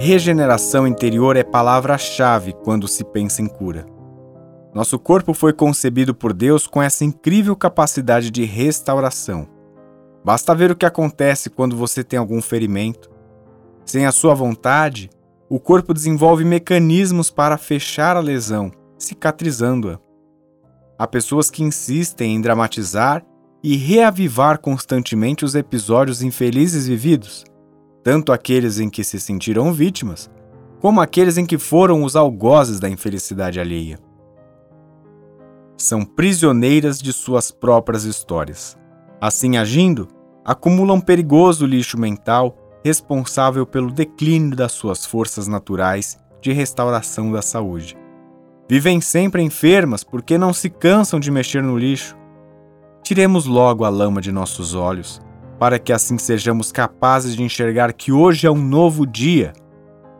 Regeneração interior é palavra-chave quando se pensa em cura. Nosso corpo foi concebido por Deus com essa incrível capacidade de restauração. Basta ver o que acontece quando você tem algum ferimento. Sem a sua vontade, o corpo desenvolve mecanismos para fechar a lesão, cicatrizando-a. Há pessoas que insistem em dramatizar e reavivar constantemente os episódios infelizes vividos, tanto aqueles em que se sentiram vítimas, como aqueles em que foram os algozes da infelicidade alheia. São prisioneiras de suas próprias histórias. Assim agindo, acumulam perigoso lixo mental responsável pelo declínio das suas forças naturais de restauração da saúde. Vivem sempre enfermas porque não se cansam de mexer no lixo. Tiremos logo a lama de nossos olhos para que assim sejamos capazes de enxergar que hoje é um novo dia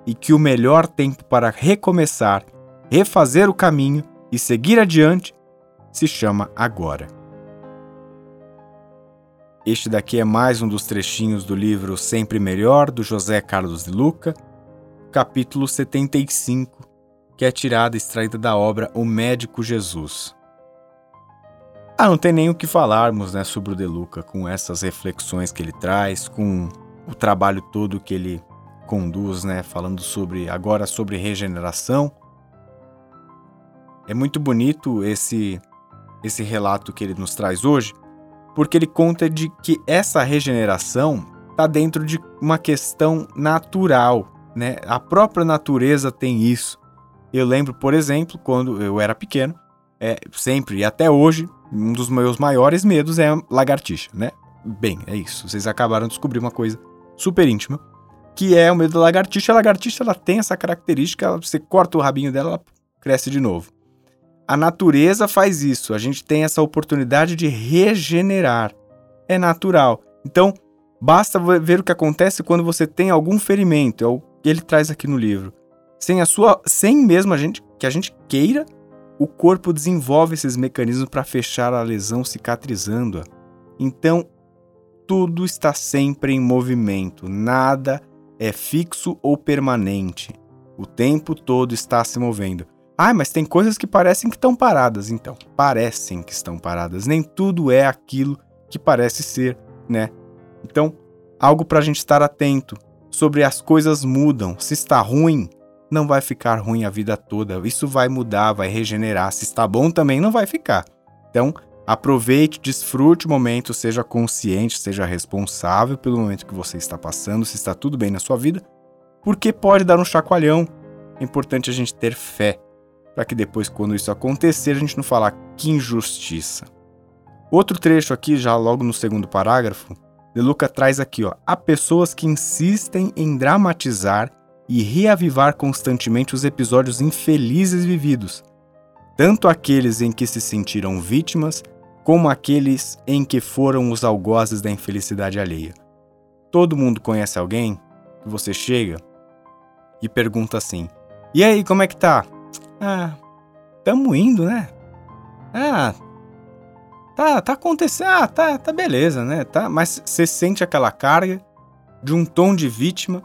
e que o melhor tempo para recomeçar, refazer o caminho e seguir adiante se chama agora. Este daqui é mais um dos trechinhos do livro Sempre Melhor, do José Carlos de Luca, capítulo 75, que é tirada extraída da obra O Médico Jesus. Ah, não tem nem o que falarmos né, sobre o De Luca, com essas reflexões que ele traz, com o trabalho todo que ele conduz, né, falando sobre agora sobre regeneração. É muito bonito esse esse relato que ele nos traz hoje, porque ele conta de que essa regeneração está dentro de uma questão natural, né? A própria natureza tem isso. Eu lembro, por exemplo, quando eu era pequeno, é, sempre e até hoje, um dos meus maiores medos é lagartixa, né? Bem, é isso. Vocês acabaram de descobrir uma coisa super íntima, que é o medo da lagartixa. A lagartixa ela tem essa característica, você corta o rabinho dela, ela cresce de novo. A natureza faz isso. A gente tem essa oportunidade de regenerar. É natural. Então, basta ver o que acontece quando você tem algum ferimento. É o que ele traz aqui no livro. Sem a sua, sem mesmo a gente que a gente queira o corpo desenvolve esses mecanismos para fechar a lesão cicatrizando-a. Então, tudo está sempre em movimento, nada é fixo ou permanente. O tempo todo está se movendo. Ah, mas tem coisas que parecem que estão paradas, então. Parecem que estão paradas. Nem tudo é aquilo que parece ser, né? Então, algo para a gente estar atento sobre as coisas mudam. Se está ruim, não vai ficar ruim a vida toda. Isso vai mudar, vai regenerar. Se está bom também não vai ficar. Então, aproveite, desfrute o momento, seja consciente, seja responsável pelo momento que você está passando, se está tudo bem na sua vida, porque pode dar um chacoalhão. É importante a gente ter fé, para que depois, quando isso acontecer, a gente não falar que injustiça. Outro trecho aqui, já logo no segundo parágrafo, De Luca traz aqui, ó, há pessoas que insistem em dramatizar e reavivar constantemente os episódios infelizes vividos, tanto aqueles em que se sentiram vítimas, como aqueles em que foram os algozes da infelicidade alheia. Todo mundo conhece alguém que você chega e pergunta assim: E aí, como é que tá? Ah, tamo indo, né? Ah, tá, tá acontecendo, ah, tá, tá beleza, né? Tá, mas você sente aquela carga de um tom de vítima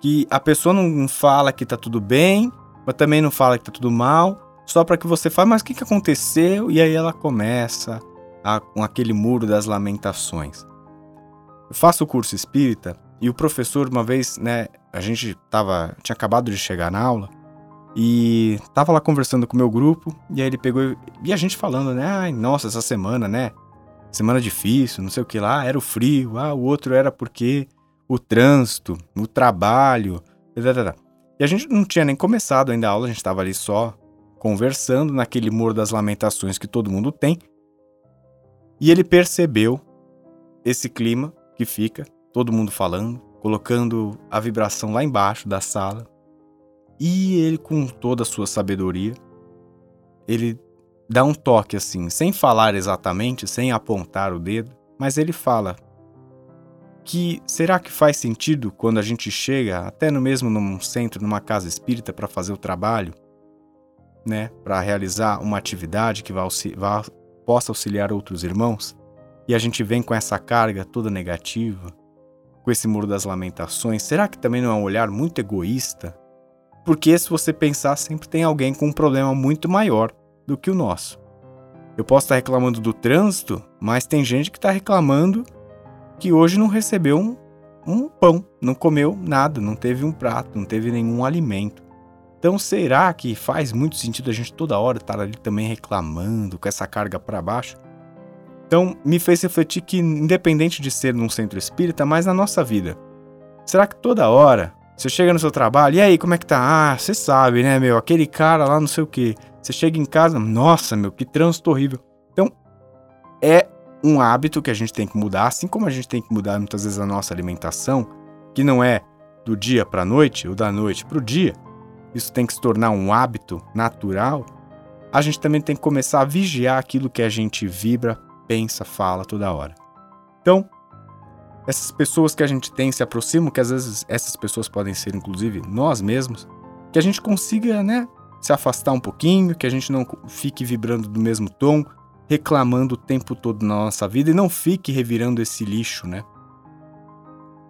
que a pessoa não fala que tá tudo bem, mas também não fala que tá tudo mal, só para que você fale, mas o que, que aconteceu? E aí ela começa a, com aquele muro das lamentações. Eu faço o curso espírita e o professor, uma vez, né, a gente tava, tinha acabado de chegar na aula e tava lá conversando com o meu grupo, e aí ele pegou e a gente falando, né, ai, nossa, essa semana, né, semana difícil, não sei o que lá, era o frio, ah, o outro era porque o trânsito, o trabalho, etc. E a gente não tinha nem começado ainda a aula, a gente estava ali só conversando naquele muro das lamentações que todo mundo tem. E ele percebeu esse clima que fica, todo mundo falando, colocando a vibração lá embaixo da sala. E ele, com toda a sua sabedoria, ele dá um toque assim, sem falar exatamente, sem apontar o dedo, mas ele fala que será que faz sentido quando a gente chega até no mesmo num centro, numa casa espírita para fazer o trabalho, né, para realizar uma atividade que vá, vá, possa auxiliar outros irmãos, e a gente vem com essa carga toda negativa, com esse muro das lamentações, será que também não é um olhar muito egoísta? Porque se você pensar, sempre tem alguém com um problema muito maior do que o nosso. Eu posso estar reclamando do trânsito, mas tem gente que está reclamando que hoje não recebeu um, um pão, não comeu nada, não teve um prato, não teve nenhum alimento. Então, será que faz muito sentido a gente toda hora estar ali também reclamando com essa carga para baixo? Então, me fez refletir que, independente de ser num centro espírita, mas na nossa vida, será que toda hora você chega no seu trabalho, e aí, como é que tá? Ah, você sabe, né, meu? Aquele cara lá, não sei o quê. Você chega em casa, nossa, meu, que trânsito horrível. Então, é um hábito que a gente tem que mudar, assim como a gente tem que mudar muitas vezes a nossa alimentação, que não é do dia para a noite ou da noite para o dia. Isso tem que se tornar um hábito natural. A gente também tem que começar a vigiar aquilo que a gente vibra, pensa, fala toda hora. Então, essas pessoas que a gente tem se aproximam, que às vezes essas pessoas podem ser inclusive nós mesmos, que a gente consiga, né, se afastar um pouquinho, que a gente não fique vibrando do mesmo tom, reclamando o tempo todo na nossa vida e não fique revirando esse lixo, né?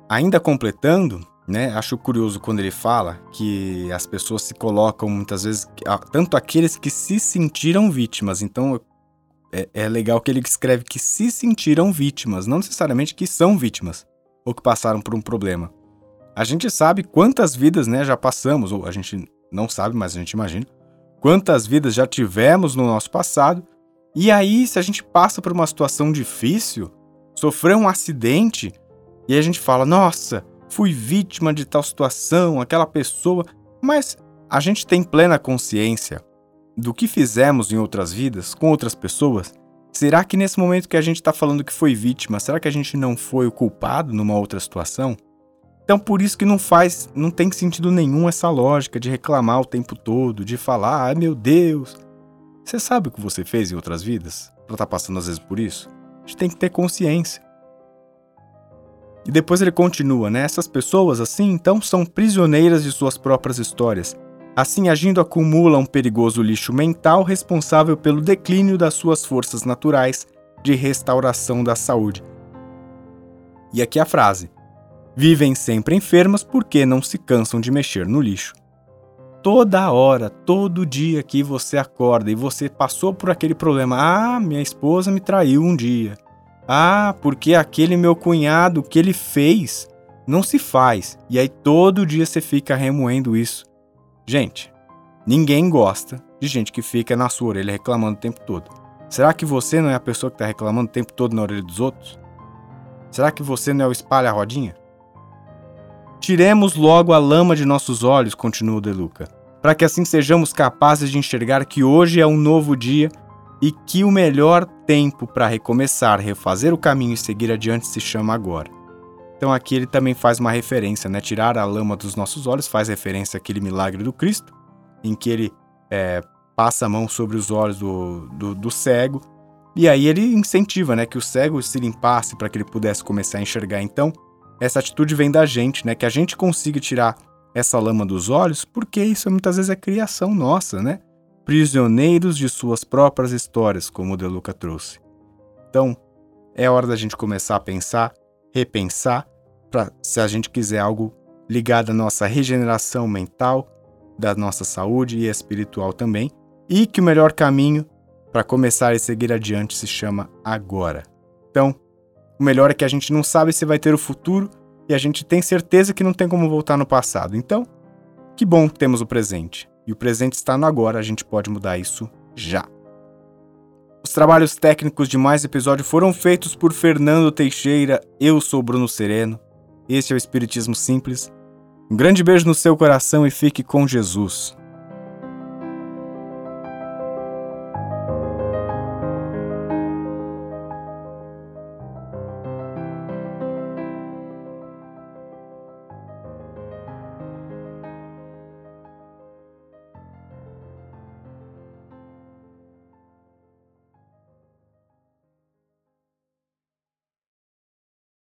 Ainda completando, né, acho curioso quando ele fala que as pessoas se colocam muitas vezes, tanto aqueles que se sentiram vítimas, então é, é legal que ele escreve que se sentiram vítimas, não necessariamente que são vítimas ou que passaram por um problema. A gente sabe quantas vidas né, já passamos, ou a gente não sabe, mas a gente imagina, quantas vidas já tivemos no nosso passado, e aí, se a gente passa por uma situação difícil, sofreu um acidente, e a gente fala, nossa, fui vítima de tal situação, aquela pessoa, mas a gente tem plena consciência do que fizemos em outras vidas, com outras pessoas, será que nesse momento que a gente está falando que foi vítima, será que a gente não foi o culpado numa outra situação? Então por isso que não faz, não tem sentido nenhum essa lógica de reclamar o tempo todo, de falar, ai meu Deus. Você sabe o que você fez em outras vidas? Para estar tá passando às vezes por isso? A gente tem que ter consciência. E depois ele continua, né? Essas pessoas assim, então, são prisioneiras de suas próprias histórias Assim, agindo, acumula um perigoso lixo mental responsável pelo declínio das suas forças naturais de restauração da saúde. E aqui a frase: Vivem sempre enfermas porque não se cansam de mexer no lixo. Toda hora, todo dia que você acorda e você passou por aquele problema, ah, minha esposa me traiu um dia. Ah, porque aquele meu cunhado que ele fez não se faz. E aí todo dia você fica remoendo isso. Gente, ninguém gosta de gente que fica na sua orelha reclamando o tempo todo. Será que você não é a pessoa que está reclamando o tempo todo na orelha dos outros? Será que você não é o espalha rodinha? Tiremos logo a lama de nossos olhos, continua De Luca, para que assim sejamos capazes de enxergar que hoje é um novo dia e que o melhor tempo para recomeçar, refazer o caminho e seguir adiante se chama agora. Então aqui ele também faz uma referência, né? Tirar a lama dos nossos olhos faz referência àquele milagre do Cristo, em que ele é, passa a mão sobre os olhos do, do, do, cego, e aí ele incentiva, né? Que o cego se limpasse para que ele pudesse começar a enxergar. Então, essa atitude vem da gente, né? Que a gente consiga tirar essa lama dos olhos, porque isso muitas vezes é criação nossa, né? Prisioneiros de suas próprias histórias, como o De Luca trouxe. Então, é hora da gente começar a pensar repensar para se a gente quiser algo ligado à nossa regeneração mental, da nossa saúde e espiritual também, e que o melhor caminho para começar e seguir adiante se chama agora. Então, o melhor é que a gente não sabe se vai ter o futuro e a gente tem certeza que não tem como voltar no passado. Então, que bom que temos o presente. E o presente está no agora, a gente pode mudar isso já. Os trabalhos técnicos de mais episódio foram feitos por Fernando Teixeira. Eu sou Bruno Sereno. Este é o Espiritismo Simples. Um grande beijo no seu coração e fique com Jesus.